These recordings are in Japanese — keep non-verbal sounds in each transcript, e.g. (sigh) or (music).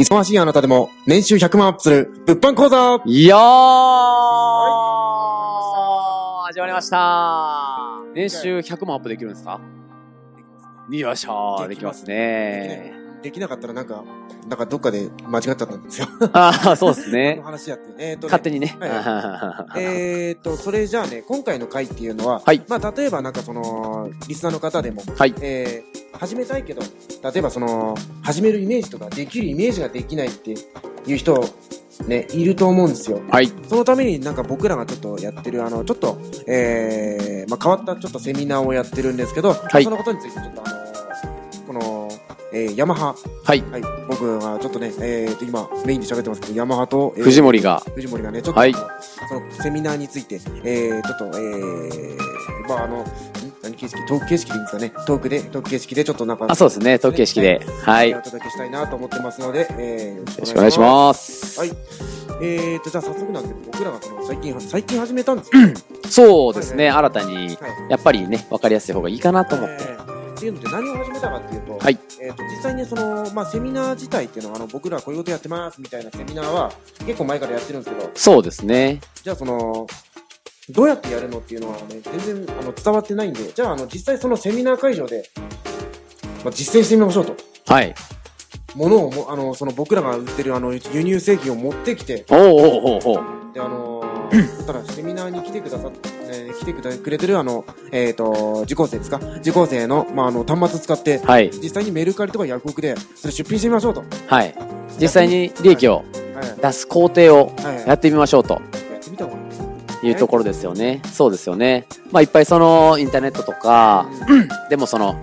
忙しいあなたでも年収100万アップする物販講座。い。やー、始まりました。年収100万アップできるんですか？よっしゃー、できます。ね。できなかったらなんか、なんかどっかで間違っちゃったんですよ。(laughs) ああ、そうですこのね。話やって。えっ、と、ね、勝手にね。はいえっと、それじゃあね、今回の回っていうのは、はいまあ、例えばなんかその、リスナーの方でも、はい。えー、始めたいけど、例えばその、始めるイメージとか、できるイメージができないっていう人、ね、いると思うんですよ。はい。そのためになんか僕らがちょっとやってる、あの、ちょっと、えー、まあ、変わったちょっとセミナーをやってるんですけど、はいそのことについてちょっとあの、この、えー、ヤマハ、はい。はい、僕がちょっとね、えーと、今、メインで喋ってますけど、ヤマハと、えー藤森が、藤森がね、ちょっと、はいそのセミナーについて、えー、ちょっと、えー、まあ、あの、ん何形式？トーク形式でいいんですかね。トークで、トーク形式でちょっとなんか、あ、そうですね。統計式で。はい。よお届けしたいなと思ってますので、えー、よろしくお願いします。はい。えーと、じゃあ早速なんですけど、僕らがその最近、最近始めたんですよ。そうですね。新たに、はい。やっぱりね、わかりやすい方がいいかなと思って。えーっていうので何を始めたかっていうと、はいえー、と実際にその、まあ、セミナー自体っていうのはあの僕らはこういうことやってますみたいなセミナーは結構前からやってるんですけどそうですね。じゃあそのどうやってやるのっていうのはね全然あの伝わってないんでじゃああの実際そのセミナー会場で、まあ、実践してみましょうと。はい。ものをもあのその僕らが売ってるあの輸入製品を持ってきておうおうおうおうであの (laughs) たらセミナーに来てくださって、えー来てくだくれてるあのえっ、と受講生ですか？受講生のまああの端末使ってはい。実際にメルカリとかヤフオクでそれ出品してみましょうと。はい。実際に利益をはい出す工程をやってみましょうと。やってみた方がいい。いうところですよね。そうですよね。まあいっぱいそのインターネットとか、でもその、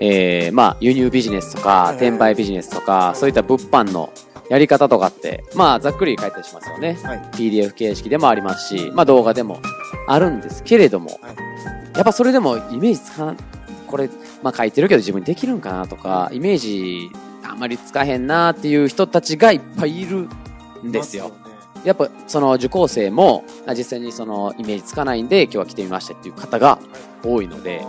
えー、まあ輸入ビジネスとかはい、転売ビジネスとか、そういった物販のやり方とかって、まあざっくり書いたりしますよね。はい。PDF 形式でもありますし、まあ動画でもあるんですけれども、はい。やっぱそれでもイメージつかな、これ、まあ書いてるけど自分にできるんかなとか、イメージあんまりつかへんなっていう人たちがいっぱいいるんですよ。やっぱその受講生もあ実際にそのイメージつかないんで今日は来てみましたっていう方が多いので、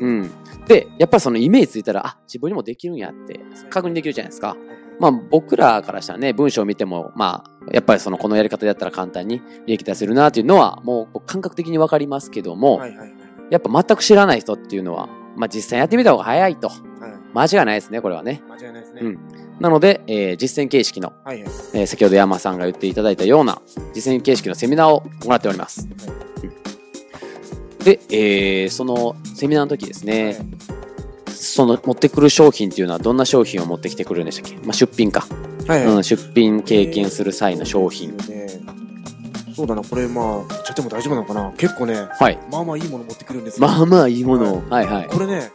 うん。で、やっぱりそのイメージついたら、あ、自分にもできるんやって確認できるじゃないですか。まあ僕らからしたらね、文章を見ても、まあ、やっぱりそのこのやり方でやったら簡単に利益出せるなっていうのはもう感覚的にわかりますけども、はいはいはい。やっぱ全く知らない人っていうのは、まあ実際やってみた方が早いと。はい。間違いないですね、これはね。間違いないですね。うんなので、えー実践形式のはいはい。えー先ほど山さんが言っていただいたような実践形式のセミナーを行っております。で、えーそのセミナーの時ですね、その持ってくる商品っていうのはどんな商品を持ってきてくるんでしたっけ、まあ、出品か、はいはい。うん、出品経験する際の商品。ねそうだな、これまあ、ちゃっても大丈夫なのかな？結構ね、はい。まあまあいいもの持ってくるんですよ。まあまあいいものを。はいはい。これね、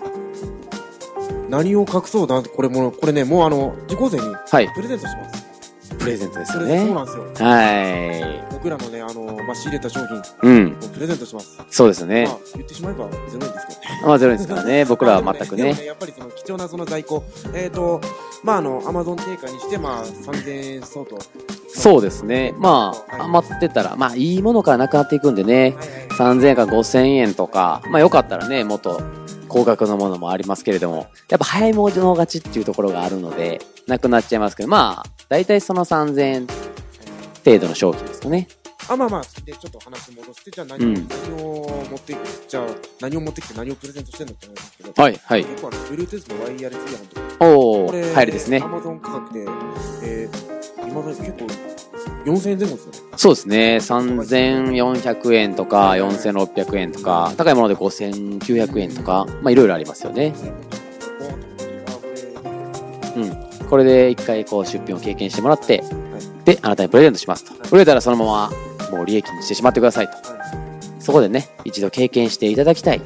何を隠そうだこれも、これね、もうあの、受講生にはい。プレゼントします。プレゼントですそよね。れそうなんですよ。は僕らのね、あの、まあ、仕入れた商品、い。うん。プレゼントします。そうですねま。あ、言ってしまえばゼロ円ですけどね。まあゼロですからね。(laughs) 僕らは全くでもね。やっぱりその貴重なその在庫、えっ、と、まあ、あの、アマゾン定価にして、まあ、3000円相当。そうですね。まあ、余ってたら、まあいいものからなくなっていくんでね。はいはいはい。3000円か5000円とか、まあよかったらね、もっと高額のものもありますけれども、やっぱ早いもの勝ちっていうところがあるので、なくなっちゃいますけど、まあ、大体その3000円程度の商品ですかね。あ、まあまあ、で、ちょっと話戻して、じゃあ何,、うん何を持っていく、じゃあ、何を持ってきて何をプレゼントしてんのって話ですけど、はい、はい。結構あの、Bluetooth のワイヤレスイヤホンとか、おー、入りですねア。マゾン価格で、えー、今まで結構、4000円前後ですよね。そうですね。3400円とか4600円とか、高いもので5900円とか、まあいろいろありますよね。うん。これで一回こう出品を経験してもらって、で、あなたにプレゼントしますと。売れたらそのままもう利益にしてしまってくださいと。はいそこでね、一度経験していただきたい。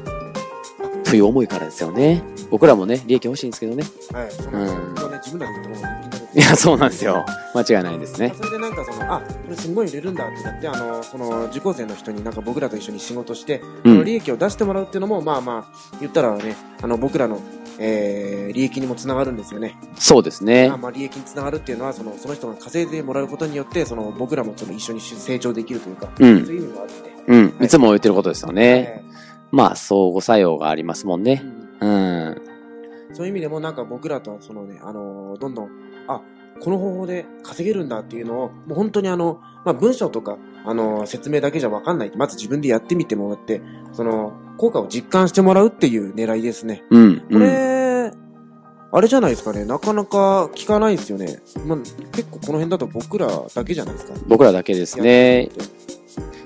という思いからですよね。僕らもね、利益欲しいんですけどね。はい。そうん自分らで言ったものをみんなでいや、そうなんですよ。間違いないですね。それでなんかその、あ、これすごい売れるんだってなって、あの、その、受講生の人になんか僕らと一緒に仕事して、うんその利益を出してもらうっていうのも、まあまあ、言ったらね、あの、僕らの、えー、利益にもつながるんですよね。そうですねまあ。まあ、利益につながるっていうのは、その、その人が稼いでもらうことによって、その、僕らもその一緒に成長できるというか、うんそういう意味もあって。うん。いつも言ってることですよね。えまあ、相互作用がありますもんね。ーうんうん。そういう意味でもなんか僕らとはそのね、あのーどんどん、あ、この方法で稼げるんだっていうのを、もう本当にあの、まあ、文章とか、あのー説明だけじゃわかんない。まず自分でやってみてもらって、その、効果を実感してもらうっていう狙いですね。うん。こうん。れ、あれじゃないですかね。なかなか聞かないですよね。まあ、結構この辺だと僕らだけじゃないですか。僕らだけですね。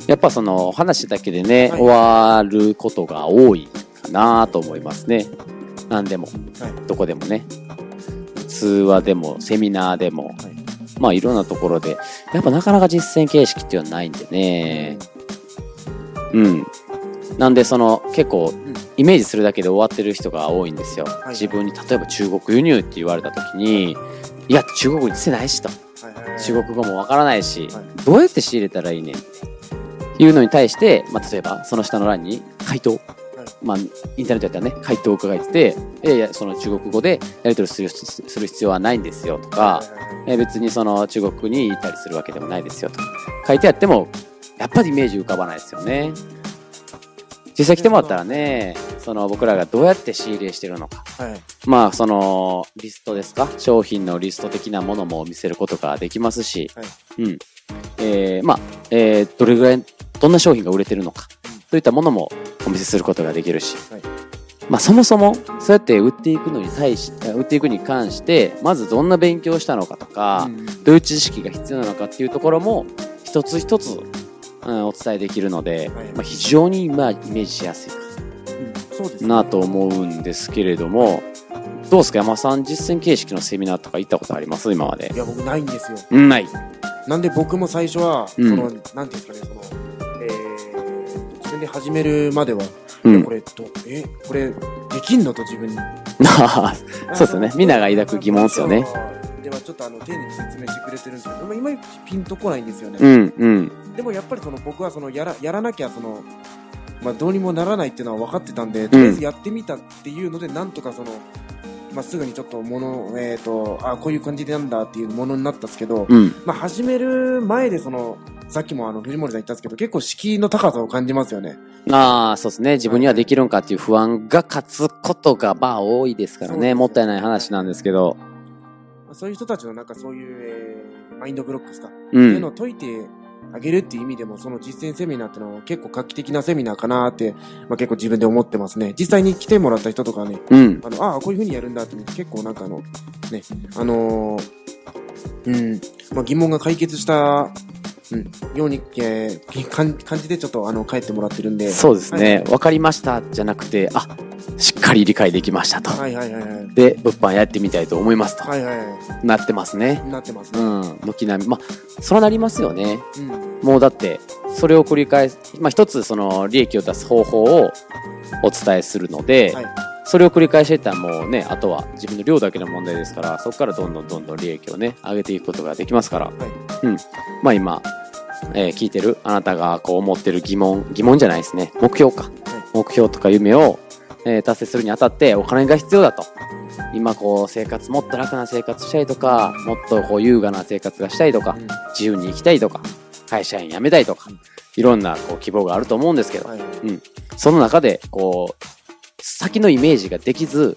やっぱその話だけでね、はい終わることが多いかなと思いますね。何でも、はいどこでもね。通話でも、セミナーでも、はいまあいろんなところで、やっぱなかなか実践形式っていうのはないんでね。うん。なんでその結構んイメージするだけで終わってる人が多いんですよ。い自分に例えば中国輸入って言われた時に、いや、中国にしてないしと。中国語もわからないし、はいどうやって仕入れたらいいねんっていうのに対して、まあ、例えばその下の欄に回答、まあ、インターネットやったらね回答を伺えてていやいやその中国語でやり取りするする必要はないんですよとか、え別にその中国に行ったりするわけでもないですよと。書いてあってもやっぱりイメージ浮かばないですよね。実際来てもらったらねその僕らがどうやって仕入れしてるのか。はい。まあ、その、リストですか？商品のリスト的なものも見せることができますし、はい。うん。えーまあ、えーどれぐらい、どんな商品が売れてるのか、といったものもお見せすることができるし、はい。まあ、そもそも、そうやって売っていくのに対し、え売っていくに関して、まずどんな勉強をしたのかとか、うん。どういう知識が必要なのかっていうところも、一つ一つ、うん、お伝えできるので、はい。まあ、非常に、まあ、イメージしやすいな。と思うんですけれども、どうですか？山さん実践形式のセミナーとか行ったことあります？今まで。い。や、僕ないんですよ。うんない。なんで僕も最初は、うん。その、なんていうんですかね、その、で始めるまでは、うんこ。れ、ど、え、これ、できんのと自分に？(laughs) そうですよね。みんなが抱く疑問ですよね。では、ちょっとあの、丁寧に説明してくれてるんですけど、まあ今ピンとこないんですよね。うん、うん。でもやっぱりその、僕はその、やら、やらなきゃ、その、まあ、どうにもならないっていうのは分かってたんで、とりあえずやってみたっていうので、なんとかその、まあ、すぐにちょっともの、えっ、と、あこういう感じなんだっていうものになったんですけど、うん。まあ、始める前でその、さっきもあの、藤森さん言ったんですけど、結構敷居の高さを感じますよね。ああ、そうですね。自分にはできるんかっていう不安が勝つことが、まあ多いですからね。もったいない話なんですけど。そういう人たちのなんかそういう、えーマインドブロックですか、う。っていうんのを解いてあげるっていう意味でも、その実践セミナーっていうのは結構画期的なセミナーかなって、まあ結構自分で思ってますね。実際に来てもらった人とかね、うん。あの、ああ、こういう風にやるんだって結構なんかあの、ね、あのーうん、まあ疑問が解決した、うん、ように、えー、感感じでちょっとあの、帰ってもらってるん。で。そうですね。はいわかりましたじゃなくて、あ、しっかり理解できましたと。はいはいはいはい。で、物販やってみたいと思いますと。はいはいはなってますね。なってますね。うん。軒並み。まあ、そらなりますよね。うん。もうだって、それを繰り返す、まあ一つその利益を出す方法をお伝えするので、はいそれを繰り返していったらもうね、あとは自分の量だけの問題ですから、そこからどん。どん。どん。どん。利益をね、上げていくことができますから、はい。うん。まあ今、えー聞いてるあなたがこう思ってる疑問、疑問じゃないですね。目標か。目標とか夢を、えー達成するにあたってお金が必要だと。今こう生活、もっと楽な生活したいとか、もっとこう優雅な生活がしたいとか、うん自由に生きたいとか、会社員辞めたいとか、いろんなこう希望があると思うんですけど、はい。その中で、こう、先のイメージができず、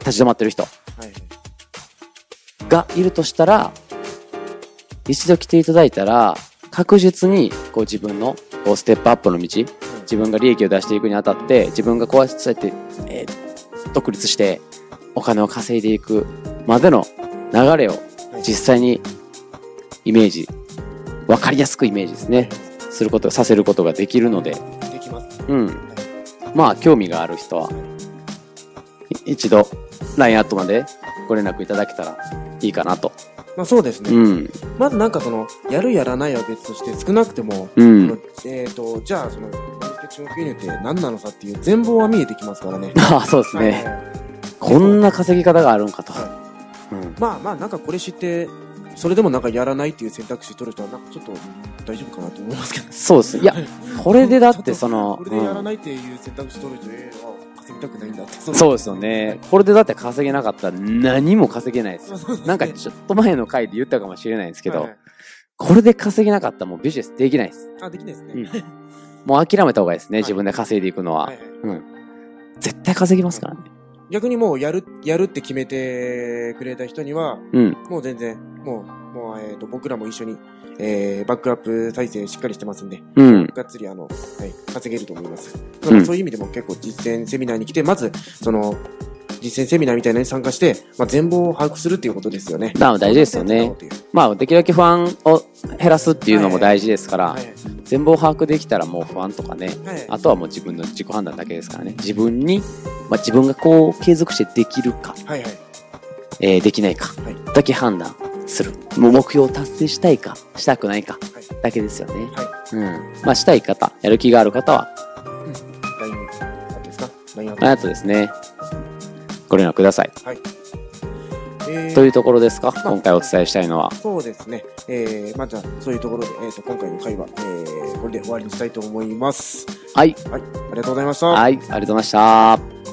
立ち止まってる人はい。がいるとしたら、一度来ていただいたら、確実にこう自分のこうステップアップの道、自分が利益を出していくにあたって、自分がこうやってえー独立してお金を稼いでいくまでの流れを実際にイメージ、わかりやすくイメージですね、すること、させることができるので、できます。うん。まあ、興味がある人は、い一度、LINE アットまでご連絡いただけたらいいかなと。まあそうですね。うん。まずなんかその、やるやらないは別として、少なくても、あうんの。えっ、と、じゃあその、ノンスケ中国輸入って何なのさっていう全貌は見えてきますからね。(laughs) ああ、そうですはいね。こんな稼ぎ方があるんかと。はうん。まあまあ、なんかこれ知って、それでもなんかやらないっていう選択肢取る人は、なんかちょっとうん大丈夫かなと思いますけど。そうです。いや、これでだってその、これでやらうんないっていう選択肢取る人、えー、あ稼ぎたくないんだって。そうですよね。(laughs) これでだって稼げなかったら何も稼げないですなんかちょっと前の回で言ったかもしれないんですけどこれで稼げなかったらもうビジネスできないです。あ、できないですね。うんもう諦めた方がいいですね。はい自分で稼いでいくのははい。はいうん。絶対稼ぎますからね。逆にもうやる、やるって決めてくれた人には、うん。もう全然、もう、もう、えっ、と、僕らも一緒に、えー、バックアップ体制しっかりしてますんで、うん。がっつり、あの、はい、稼げると思います。うんまあそういう意味でも結構実践セミナーに来て、まず、その、実践セミナーみたいなのに参加して、まあ、全貌を把握するっていうことですよね。まあ大事ですよねまあ、できるだけ不安を減らすっていうのも大事ですから、はいはい全貌把握できたらもう不安とかね、はいあとはもう自分の自己判断だけですからね。自分に、まあ自分がこう継続してできるか、はいはい。えーできないかはい、だけ判断する。もう目標を達成したいか、したくないか、はいだけですよね。はうん。まあしたい方、やる気がある方は、LINE、あとですか ?LINE アット。ですね、ご連絡ください。えーというところですか？まあ今回お伝えしたいのは。そうですね。えー、まあ、じゃあ、そういうところで、えっ、と、今回の会話、えー、これで終わりにしたいと思います。はい。はい。ありがとうございました。はい。ありがとうございました。